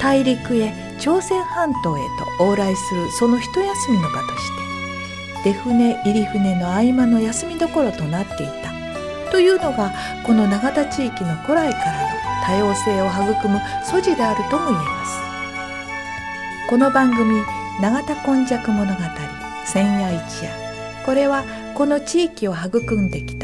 大陸へ朝鮮半島へと往来するその一休みの場として出船入り船の合間の休みどころとなっていた。というのがこの永田地域の古来からの多様性を育む素地であるとも言えます。この番組「永田今昔物語千夜一夜」これはこの地域を育んできた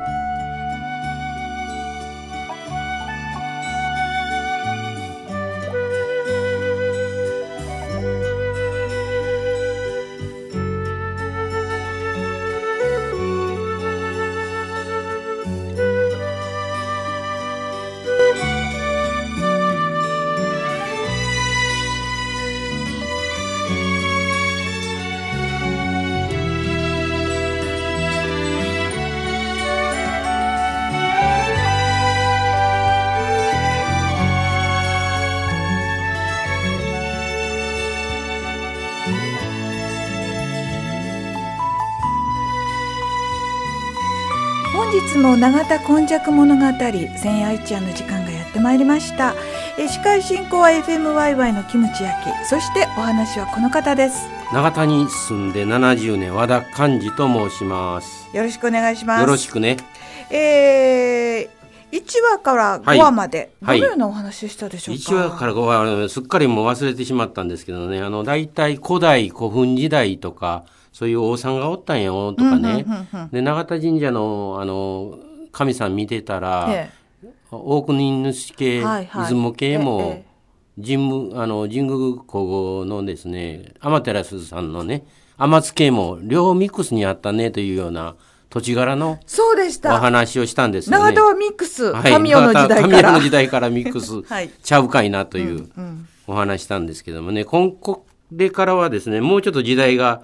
日も永田今昔物語千夜一夜の時間がやってまいりました。え司会進行は FMYY のキムチ焼きそしてお話はこの方です。永田に住んで70年和田寛治と申します。よろしくお願いします。よろしくね。えー、1話から5話まで、はい。どのようなお話でしたでしょうか、1話から5話すっかりもう忘れてしまったんですけどね。あの大体古代古墳時代とかそういう王さんがおったんよとかね、で永田神社のあの神さん見てたら、え大国主系、はいはい。出雲系えもえ神武あの神宮古後のですね天照さんのね天津系も両ミックスにあったねというような土地柄のそうでしおた話をしたんですよね。永田はミックス、はい。神代の時代神代からの時代からミックス はい。ちゃうかいなといううんお話したんですけどもね、ここれからはですね、もうちょっと時代が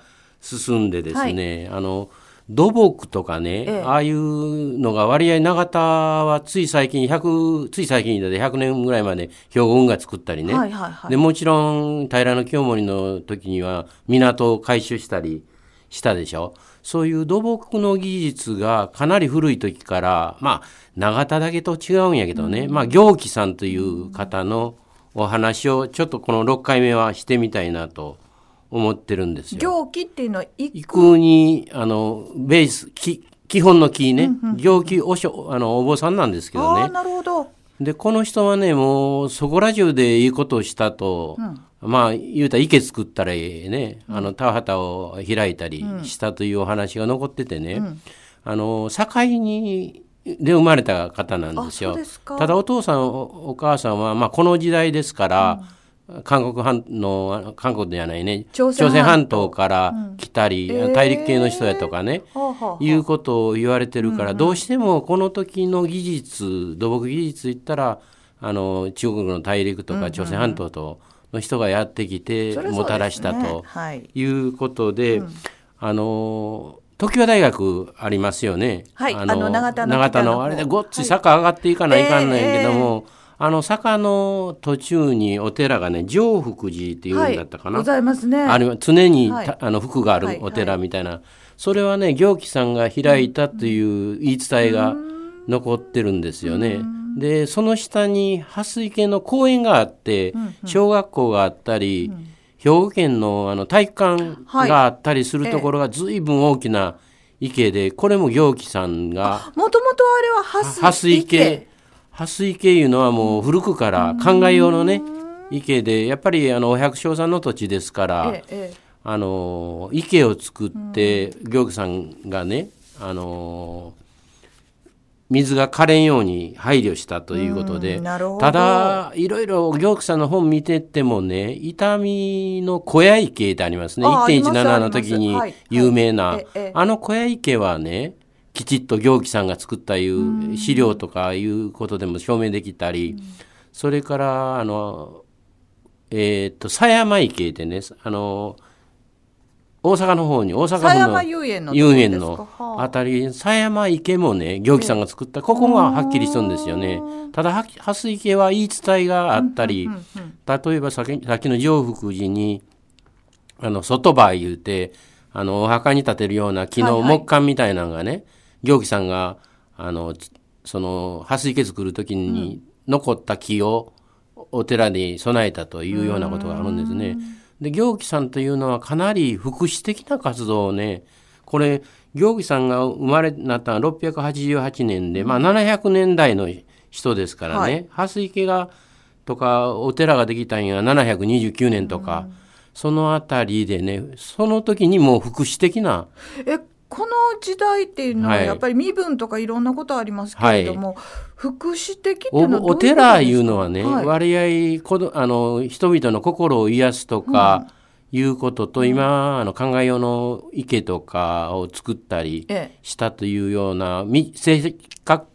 進んでですね、あの、土木とかね、ええ。ああいうのが割合永田はつい最近100、つい最近で100年ぐらいまで兵庫軍が作ったりね、はいはいはい。でもちろん平清盛の時には港を改修したりしたでしょ。そういう土木の技術がかなり古い時からまあ永田だけと違うんやけどね、まあ行基さんという方のお話をちょっとこの6回目はしてみたいなと思ってるんですよ。行基っていうのは一育にあのベースき基本の木ね、行基おしょあのお坊さんなんですけどね。なるほど。でこの人はねもうそこら中でいいことをしたと、まあ言うたら池作ったらええね、あの田畑を開いたりしたというお話が残っててね、あの境にで生まれた方なんですよ。ただお父さんおお母さんは、まあ、この時代ですから、韓国半の韓国じゃないね。朝鮮半島。から来たり、うん大陸系の人やとかね、はあはあはあいうことを言われてるから、どうしてもこの時の技術土木技術言ったらあの中国の大陸とか朝鮮半島との人がやってきてもたらしたとはい。いうことで、あの常盤大学ありますよね。はい。あの長田のあれでごっつい坂上がっていかないかんないけども、あの坂の途中にお寺がね上福寺っていうんだったかな？はい、ございますね。あるいは常にた、はい。あの服があはいるお寺みたいな、それはね行基さんが開いたという言い伝えが残ってるんですよね。でその下に蓮池の公園があって、小学校があったり、兵庫県のあの体育館があったりするところが随分大きな池でこれも行基さんがもともとあれは蓮蓮池蓮池いうのはもう古くから考え用のね池でやっぱりあのお百姓さんの土地ですから、あの池を作って行基さんがねあの水が枯れんように配慮したということでただいろいろ行基さんの本見てってもね伊丹の小屋池ってありますね。ああります1.17の時に有名な、あの小屋池はねきちっと行基さんが作ったいう資料とかいうことでも証明できたり、それからあのえーっと狭山池でねあの大阪の方に大阪府の遊園のあ。あたり狭山池もね行基さんが作ったここがはっきりしとるんですよね。ただは蓮池は言い伝えがあったり、例えばさっきの上福寺にあの外場言うてあのお墓に立てるような木のはいはい。木管みたいなのがね、行基さんがあのつその蓮池作る時に残った木をお寺に備えたというようなことがあるんですね。で行基さんというのはかなり福祉的な活動をねこれ行基さんが生まれなったのは688年で、まあ、700年代の人ですからね、はい。蓮池がとかお寺ができたんや729年とか、そのあたりでねその時にもう福祉的なえこの時代っていうのははい。やっぱり身分とかいろんなことありますけれども、福祉的っていおうのはお寺いうのはね、はい。割合こどあの人々の心を癒すとか、いうことと今、あの考え用の池とかを作ったりええ。したというようなみ生活か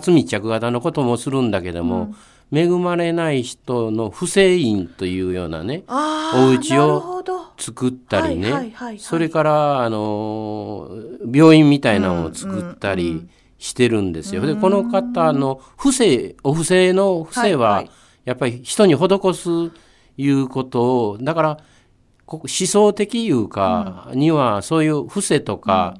つ密着型のこともするんだけども、恵まれない人の不正院というようなねお家を作ったりね、はいはいはいはい。それからあの病院みたいなのを作ったりしてるんですよ。でこの方の不正お布施の不正はやっぱり人に施すいうことをだから思想的いうかにはそういう不正とか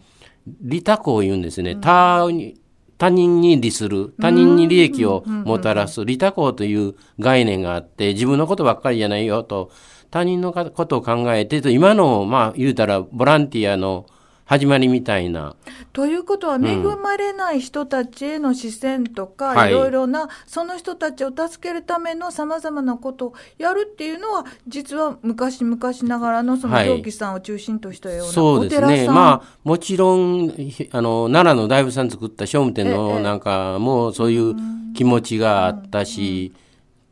利他行を言うんですね。他に他人に利する他人に利益をもたらす利他行という概念があって自分のことばっかりじゃないよと他人のかことを考えてと今のまあ言うたらボランティアの始まりみたいな。ということは恵まれない人たちへの視線とか、はい。い、ろいろなその人たちを助けるためのさまざまなことをやるっていうのは実は昔々ながらのそのはい。行基さんを中心としたようなそうですね。まあ、もちろん、ひあの、奈良の大仏さん作った聖武天ええ。のなんかもそういう気持ちがあったし、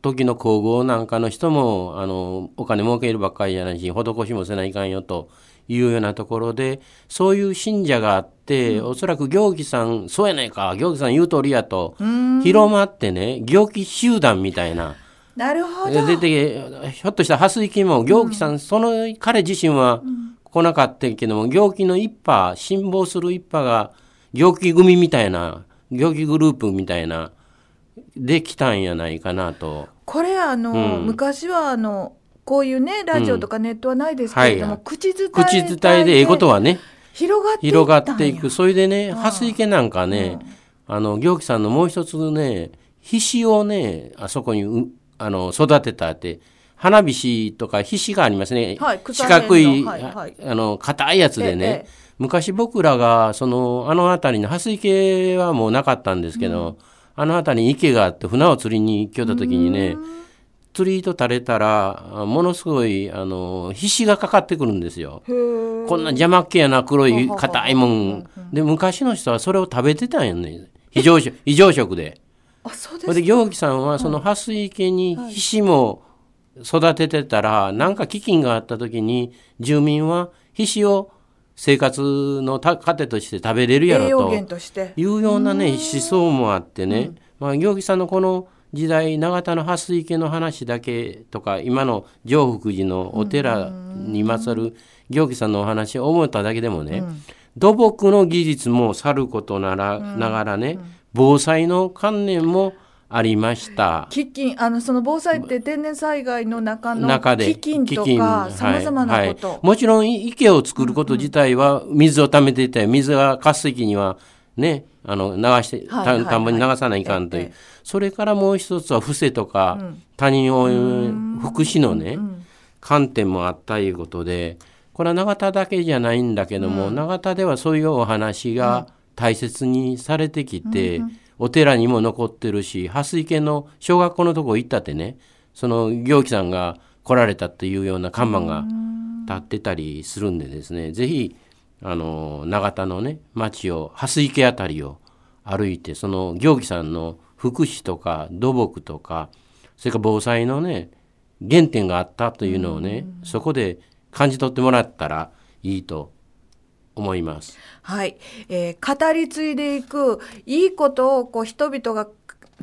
時の皇后なんかの人も、あの、お金儲けるばっかりじゃないし、施しもせないかんよというようなところで、そういう信者があって、おそらく行基さん、そうやないか、行基さん言う通りやと、広まってね、行基集団みたいな、なるほど。出てひょっとしたら蓮池も行基さん、その彼自身は来なかったけども行基の一派辛抱する一派が行基組みたいな行基グループみたいなできたんやないかなと。これあの、うん。昔はあのこういうねラジオとかネットはないですけれども、はい口伝え口伝えでええことはね広がってい広がったんや。っていく。それでね蓮池なんかね、あの行基さんのもう一つねひしをねあそこにうあの育てたって花火師とかひしがありますね、はい草四角い、はいはい。あの硬いやつでね、ええ昔僕らがそのあの辺りの蓮池はもうなかったんですけど、あの辺りに池があって船を釣りに行きた時にね釣り糸垂れたらものすごいあの皮脂がかかってくるんですよ。こんな邪魔っ気やな黒い硬いもん。で昔の人はそれを食べてたんやね非常食非常食で。あそうですで行基さんはその蓮池に皮脂も育ててたら何か飢饉があった時に住民は皮脂を生活の糧として食べれるやろというようなね思想もあってね、まあ、行基さんのこの時代永田の蓮池の話だけとか今の上福寺のお寺に勝る行基さんのお話を思っただけでもね、土木の技術もさることなら、ながらね防災の観念もありました。飢饉あのその防災って天然災害の中の飢饉とかさまざまなこと、はい。はい、もちろん池を作ること自体は水を溜めていた水が渇水期にはねあの流して田んぼに流さないかんという、それからもう一つは伏せとか、他人を福祉のね、観点もあったいうことでこれは永田だけじゃないんだけども、永田ではそういうお話が大切にされてきて、お寺にも残ってるし蓮池の小学校のとこ行ったってねその行基さんが来られたっていうような看板が立ってたりするんでですね是非あの永田のね町を蓮池あたりを歩いてその行基さんの福祉とか土木とかそれから防災のね原点があったというのをねそこで感じ取ってもらったらいいと思います。はい、えー、語り継いでいくいいことをこう人々が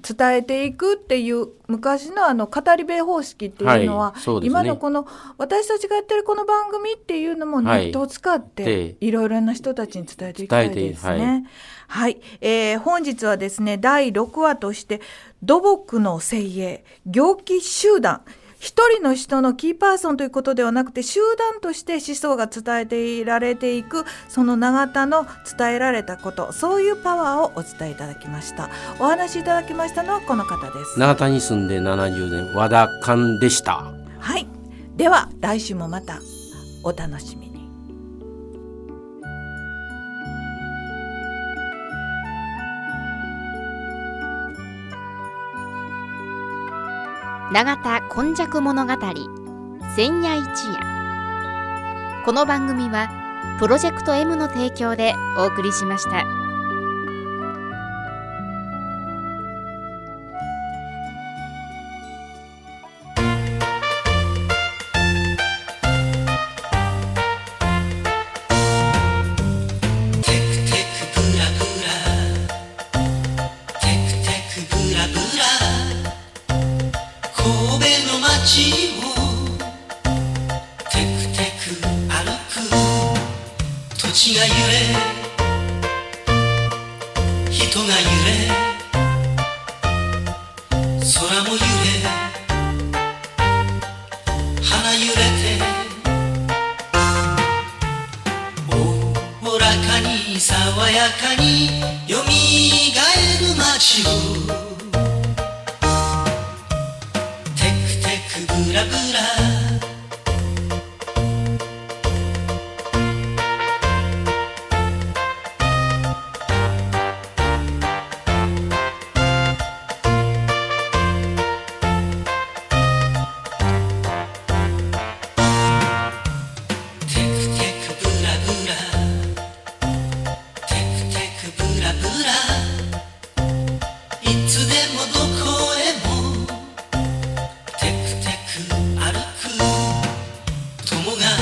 伝えていくっていう昔のあの語り部方式っていうのは、はいね、今のこの私たちがやってるこの番組っていうのもネットを使っていろいろな人たちに伝えていきたいですね。はい、はい、えー、本日はですね第6話として土木の精鋭行基集団一人の人のキーパーソンということではなくて集団として思想が伝えていられていくその永田の伝えられたことそういうパワーをお伝えいただきました。お話しいただきましたのはこの方です。永田に住んで70年和田勘でした。はい。では来週もまたお楽しみ永田今昔物語千夜一夜この番組はプロジェクト M の提供でお送りしました。人が揺れ。空も揺れ。花揺れて。おおらかに爽やかによみがえる街を。テクテクブラブラ。 영롱한